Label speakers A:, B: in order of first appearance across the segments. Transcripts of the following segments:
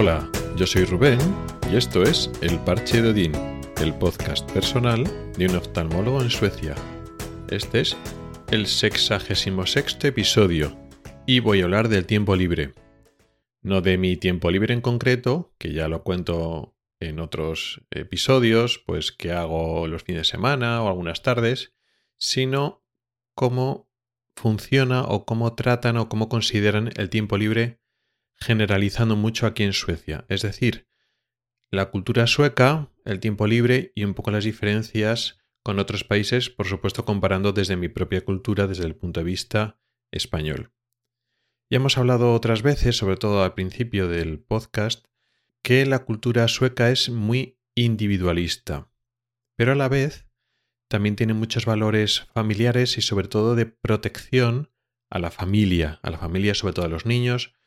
A: Hola, yo soy Rubén y esto es El Parche de Odín, el podcast personal de un oftalmólogo en Suecia. Este es el sexagésimo sexto episodio y voy a hablar del tiempo libre. No de mi tiempo libre en concreto, que ya lo cuento en otros episodios, pues que hago los fines de semana o algunas tardes, sino cómo funciona o cómo tratan o cómo consideran el tiempo libre generalizando mucho aquí en Suecia. Es decir, la cultura sueca, el tiempo libre y un poco las diferencias con otros países, por supuesto comparando desde mi propia cultura, desde el punto de vista español. Ya hemos hablado otras veces, sobre todo al principio del podcast, que la cultura sueca es muy individualista, pero a la vez también tiene muchos valores familiares y sobre todo de protección a la familia, a la familia, sobre todo a los niños,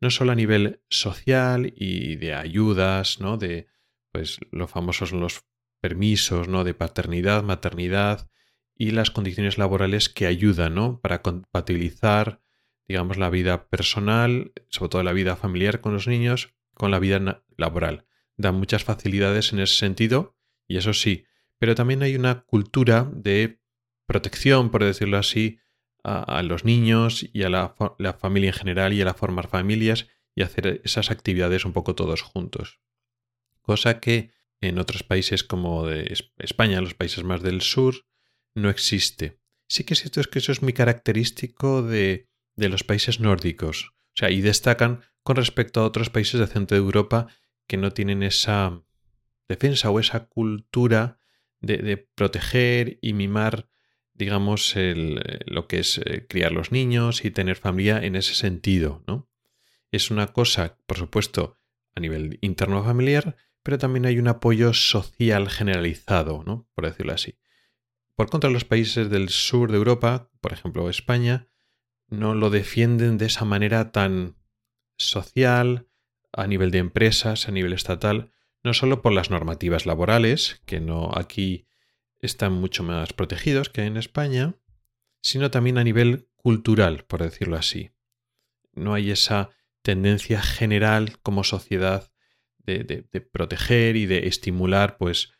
A: no solo a nivel social y de ayudas, ¿no? De pues los famosos los permisos, ¿no? De paternidad, maternidad y las condiciones laborales que ayudan, ¿no? Para compatibilizar, digamos, la vida personal, sobre todo la vida familiar con los niños, con la vida laboral. Dan muchas facilidades en ese sentido y eso sí, pero también hay una cultura de protección, por decirlo así, a, los niños y a la, familia en general y a la formar familias y hacer esas actividades un poco todos juntos. Cosa que en otros países como de España, los países más del sur, no existe. Sí que es cierto es que eso es muy característico de, de los países nórdicos. O sea, y destacan con respecto a otros países de centro de Europa que no tienen esa defensa o esa cultura de, de proteger y mimar digamos, el, eh, lo que es eh, criar los niños y tener familia en ese sentido, ¿no? Es una cosa, por supuesto, a nivel interno familiar, pero también hay un apoyo social generalizado, ¿no? Por decirlo así. Por contra, los países del sur de Europa, por ejemplo España, no lo defienden de esa manera tan social, a nivel de empresas, a nivel estatal, no solo por las normativas laborales, que no aquí están mucho más protegidos que en España, sino también a nivel cultural, por decirlo así. No hay esa tendencia general como sociedad de, proteger y de estimular pues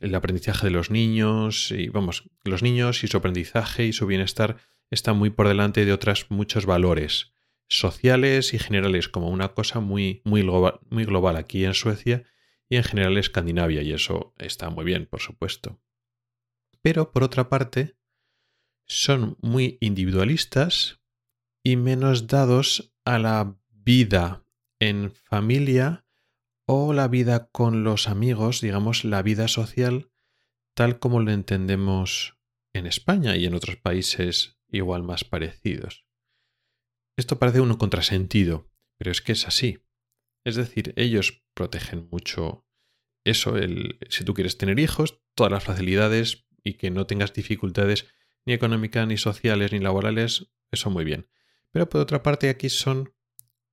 A: el aprendizaje de los niños y vamos, los niños y su aprendizaje y su bienestar están muy por delante de otros muchos valores sociales y generales como una cosa muy, muy, global, muy global aquí en Suecia y en general en Escandinavia y eso está muy bien, por supuesto pero por otra parte son muy individualistas y menos dados a la vida en familia o la vida con los amigos, digamos, la vida social tal como lo entendemos en España y en otros países igual más parecidos. Esto parece un contrasentido, pero es que es así. Es decir, ellos protegen mucho eso, el, si tú quieres tener hijos, todas las facilidades y que no tengas dificultades ni económicas, ni sociales, ni laborales, eso muy bien. Pero por otra parte aquí son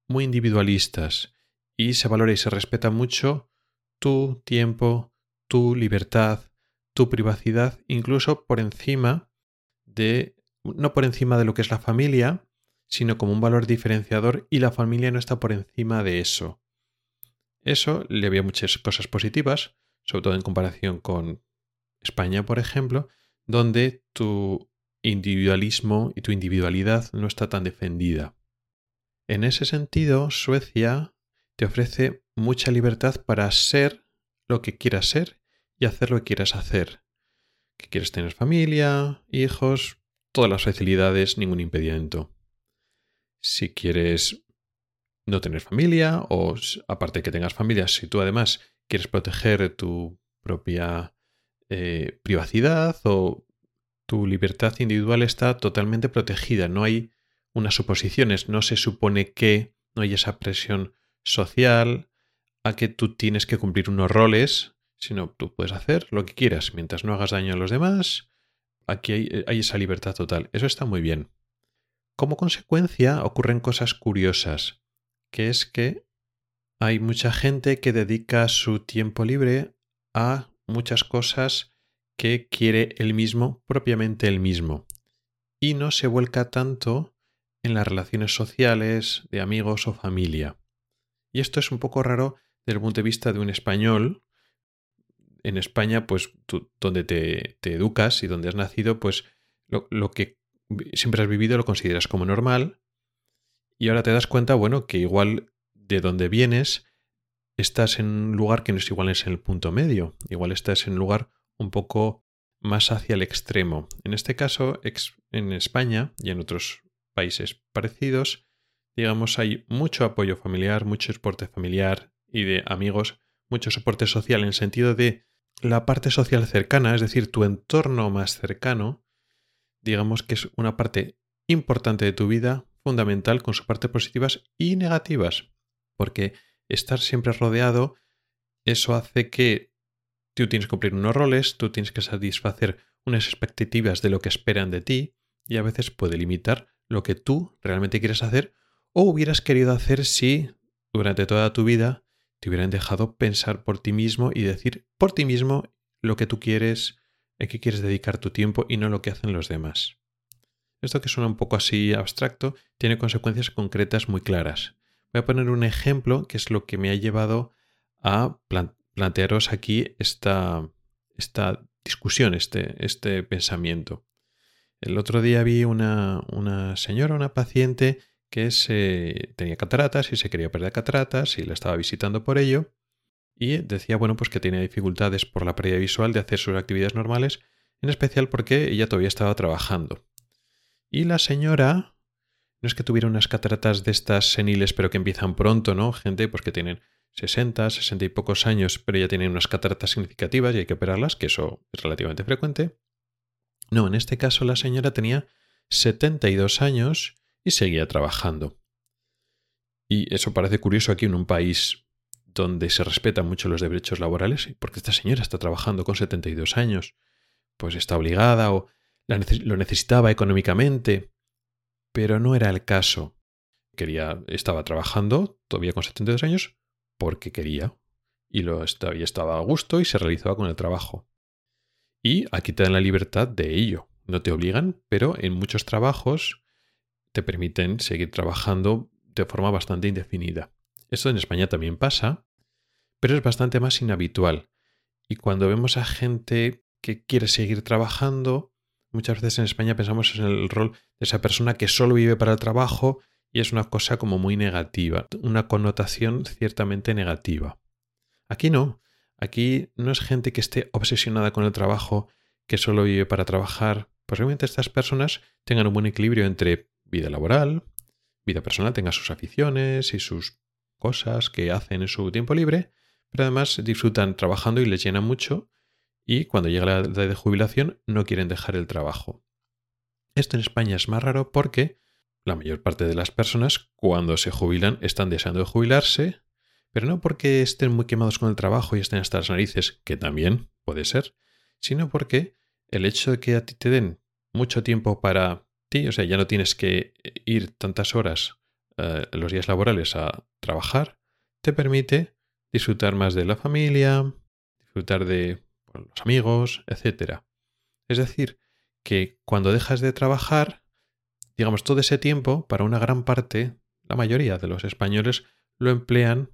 A: muy individualistas y se valora y se respeta mucho tu tiempo, tu libertad, tu privacidad, incluso por encima de, no por encima de lo que es la familia, sino como un valor diferenciador y la familia no está por encima de eso. Eso le había muchas cosas positivas, sobre todo en comparación con España, por ejemplo, donde tu individualismo y tu individualidad no está tan defendida. En ese sentido, Suecia te ofrece mucha libertad para ser lo que quieras ser y hacer lo que quieras hacer. Que quieres tener familia, hijos, todas las facilidades, ningún impedimento. Si quieres no tener familia o aparte que tengas familia, si tú además quieres proteger tu propia eh, privacidad o tu libertad individual está totalmente protegida. No hay unas suposiciones, no se supone que no hay esa presión social a que tú tienes que cumplir unos roles, sino tú puedes hacer lo que quieras mientras no hagas daño a los demás. Aquí hay, hay esa libertad total. Eso está muy bien. Como consecuencia ocurren cosas curiosas, que es que hay mucha gente que dedica su tiempo libre a muchas cosas que quiere él mismo, propiamente él mismo, y no se vuelca tanto en las relaciones sociales de amigos o familia. Y esto es un poco raro desde el punto de vista de un español. En España, pues tú, donde te, educas y donde has nacido, pues lo, lo que siempre has vivido lo consideras como normal. Y ahora te das cuenta, bueno, que igual de donde vienes estás en un lugar que no es igual es en el punto medio. Igual estás en un lugar un poco más hacia el extremo. En este caso, en España y en otros países parecidos, digamos, hay mucho apoyo familiar, mucho soporte familiar y de amigos, mucho soporte social en el sentido de la parte social cercana, es decir, tu entorno más cercano, digamos que es una parte importante de tu vida, fundamental, con sus partes positivas y negativas, porque estar siempre rodeado, eso hace que tú tienes que cumplir unos roles, tú tienes que satisfacer unas expectativas de lo que esperan de ti y a veces puede limitar lo que tú realmente quieres hacer o hubieras querido hacer si durante toda tu vida te hubieran dejado pensar por ti mismo y decir por ti mismo lo que tú quieres, en qué quieres dedicar tu tiempo y no lo que hacen los demás. Esto que suena un poco así abstracto tiene consecuencias concretas muy claras. Voy a poner un ejemplo que es lo que me ha llevado a plantearos aquí esta, esta discusión, este, este pensamiento. El otro día vi una, una señora, una paciente, que se, tenía cataratas y se quería perder cataratas y la estaba visitando por ello. Y decía, bueno, pues que tenía dificultades por la pérdida visual de hacer sus actividades normales, en especial porque ella todavía estaba trabajando. Y la señora, no es que tuviera unas cataratas de estas seniles, pero que empiezan pronto, ¿no? Gente pues que tienen 60, 60 y pocos años, pero ya tienen unas cataratas significativas y hay que operarlas, que eso es relativamente frecuente. No, en este caso la señora tenía 72 años y seguía trabajando. Y eso parece curioso aquí en un país donde se respetan mucho los derechos laborales, porque esta señora está trabajando con 72 años, pues está obligada o lo necesitaba económicamente, pero no era el caso. Quería, estaba trabajando todavía con 72 años, porque quería y, lo estaba, y estaba a gusto y se realizaba con el trabajo. Y aquí te dan la libertad de ello. No te obligan, pero en muchos trabajos te permiten seguir trabajando de forma bastante indefinida. Esto en España también pasa, pero es bastante más inhabitual. Y cuando vemos a gente que quiere seguir trabajando, muchas veces en España pensamos en el rol de esa persona que solo vive para el trabajo y es una cosa como muy negativa, una connotación ciertamente negativa. Aquí no, aquí no es gente que esté obsesionada con el trabajo, que solo vive para trabajar. Posiblemente estas personas tengan un buen equilibrio entre vida laboral, vida personal, tengan sus aficiones y sus cosas que hacen en su tiempo libre, pero además disfrutan trabajando y les llena mucho y cuando llega la edad de jubilación no quieren dejar el trabajo. Esto en España es más raro porque la mayor parte de las personas cuando se jubilan están deseando jubilarse, pero no porque estén muy quemados con el trabajo y estén hasta las narices, que también puede ser, sino porque el hecho de que a ti te den mucho tiempo para ti, o sea, ya no tienes que ir tantas horas eh, los días laborales a trabajar, te permite disfrutar más de la familia, disfrutar de los amigos, etc. Es decir, que cuando dejas de trabajar, digamos, todo ese tiempo, para una gran parte, la mayoría de los españoles lo emplean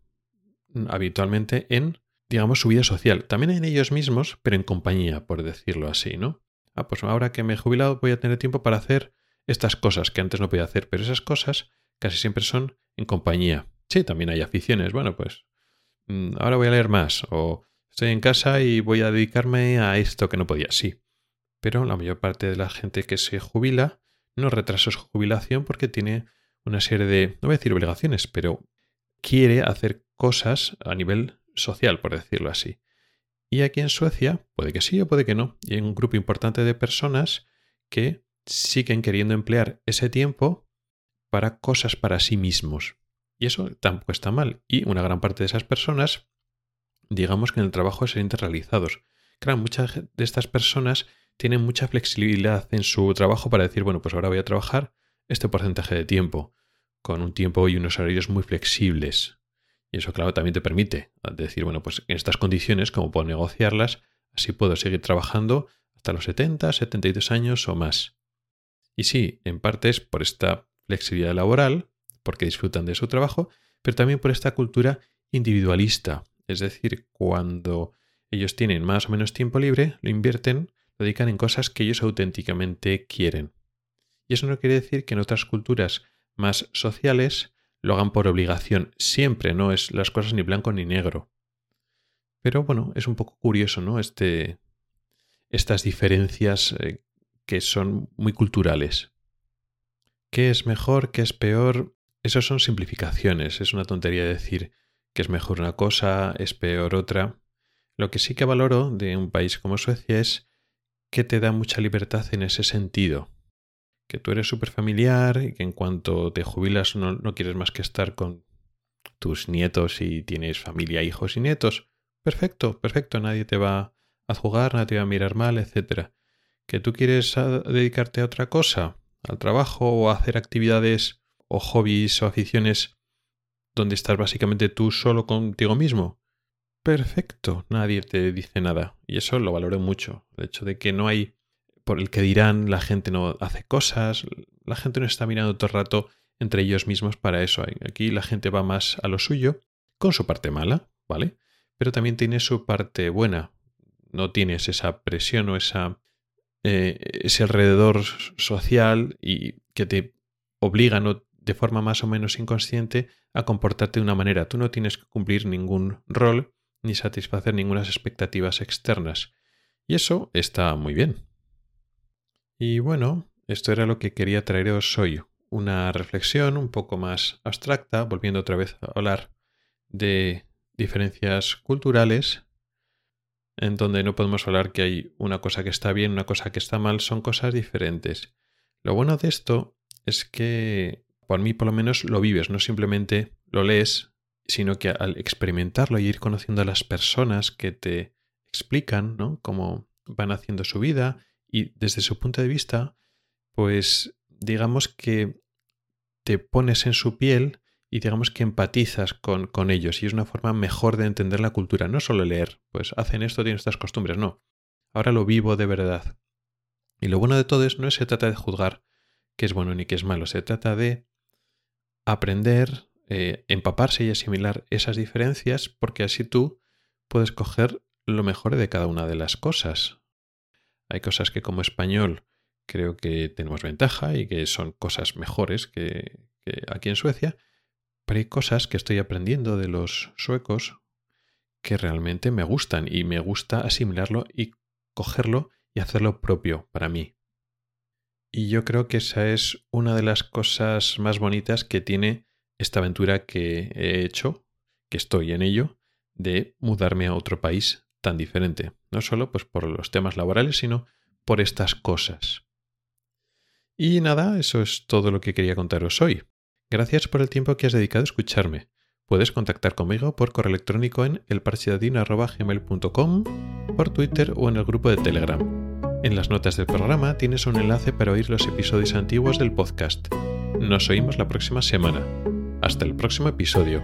A: habitualmente en, digamos, su vida social. También en ellos mismos, pero en compañía, por decirlo así, ¿no? Ah, pues ahora que me he jubilado voy a tener tiempo para hacer estas cosas que antes no podía hacer, pero esas cosas casi siempre son en compañía. Sí, también hay aficiones. Bueno, pues mm, ahora voy a leer más o estoy en casa y voy a dedicarme a esto que no podía. Sí, pero la mayor parte de la gente que se jubila no retrasa su jubilación porque tiene una serie de, no voy a decir obligaciones, pero quiere hacer cosas a nivel social, por decirlo así. Y aquí en Suecia, puede que sí o puede que no, y hay un grupo importante de personas que siguen queriendo emplear ese tiempo para cosas para sí mismos. Y eso tampoco está mal. Y una gran parte de esas personas, digamos que en el trabajo sienten realizados. Claro, muchas de estas personas tienen mucha flexibilidad en su trabajo para decir, bueno, pues ahora voy a trabajar este porcentaje de tiempo, con un tiempo y unos horarios muy flexibles. Y eso, claro, también te permite decir, bueno, pues en estas condiciones, como puedo negociarlas, así puedo seguir trabajando hasta los 70, 72 años o más. Y sí, en parte es por esta flexibilidad laboral, porque disfrutan de su trabajo, pero también por esta cultura individualista. Es decir, cuando ellos tienen más o menos tiempo libre, lo invierten, lo dedican en cosas que ellos auténticamente quieren. Y eso no quiere decir que en otras culturas más sociales lo hagan por obligación. Siempre no es las cosas ni blanco ni negro. Pero bueno, es un poco curioso, ¿no? Este, estas diferencias eh, que son muy culturales. ¿Qué es mejor? ¿Qué es peor? Eso son simplificaciones. Es una tontería decir que es mejor una cosa, es peor otra. Lo que sí que valoro de un país como Suecia es que te da mucha libertad en ese sentido. Que tú eres súper familiar y que en cuanto te jubilas no, no quieres más que estar con tus nietos y tienes familia, hijos y nietos. Perfecto, perfecto, nadie te va a jugar, nadie te va a mirar mal, etc. Que tú quieres dedicarte a otra cosa, al trabajo o a hacer actividades o hobbies o aficiones donde estás básicamente tú solo contigo mismo. Perfecto, nadie te dice nada. Y eso lo valoro mucho. El hecho de que no hay por el que dirán, la gente no hace cosas, la gente no está mirando todo el rato entre ellos mismos para eso. Aquí la gente va más a lo suyo, con su parte mala, ¿vale? Pero también tiene su parte buena. No tienes esa presión o esa eh, ese alrededor social y que te obliga de forma más o menos inconsciente a comportarte de una manera. Tú no tienes que cumplir ningún rol ni satisfacer ninguna expectativas externas. Y eso está muy bien. Y bueno, esto era lo que quería traeros hoy. Una reflexión un poco más abstracta, volviendo otra vez a hablar de diferencias culturales en donde no podemos hablar que hay una cosa que está bien, una cosa que está mal, son cosas diferentes. Lo bueno de esto es que, por mí por lo menos, lo vives, no simplemente lo lees, sino que al experimentarlo y ir conociendo a las personas que te explican, ¿no? Cómo van haciendo su vida y desde su punto de vista, pues digamos que te pones en su piel y digamos que empatizas con, con, ellos y es una forma mejor de entender la cultura, no solo leer, pues hacen esto, tienen estas costumbres, no. Ahora lo vivo de verdad. Y lo bueno de todo es no se trata de juzgar qué es bueno ni qué es malo, se trata de aprender, eh, empaparse y asimilar esas diferencias porque así tú puedes coger lo mejor de cada una de las cosas. Hay cosas que como español creo que tenemos ventaja y que son cosas mejores que, que aquí en Suecia, pero hay cosas que estoy aprendiendo de los suecos que realmente me gustan y me gusta asimilarlo y cogerlo y hacerlo propio para mí. Y yo creo que esa es una de las cosas más bonitas que tiene esta aventura que he hecho, que estoy en ello, de mudarme a otro país tan diferente. No solo pues, por los temas laborales, sino por estas cosas. Y nada, eso es todo lo que quería contaros hoy. Gracias por el tiempo que has dedicado a escucharme. Puedes contactar conmigo por correo electrónico en elparchedadino.gmail.com, por Twitter o en el grupo de Telegram. En las notas del programa tienes un enlace para oír los episodios antiguos del podcast. Nos oímos la próxima semana. Hasta el próximo episodio.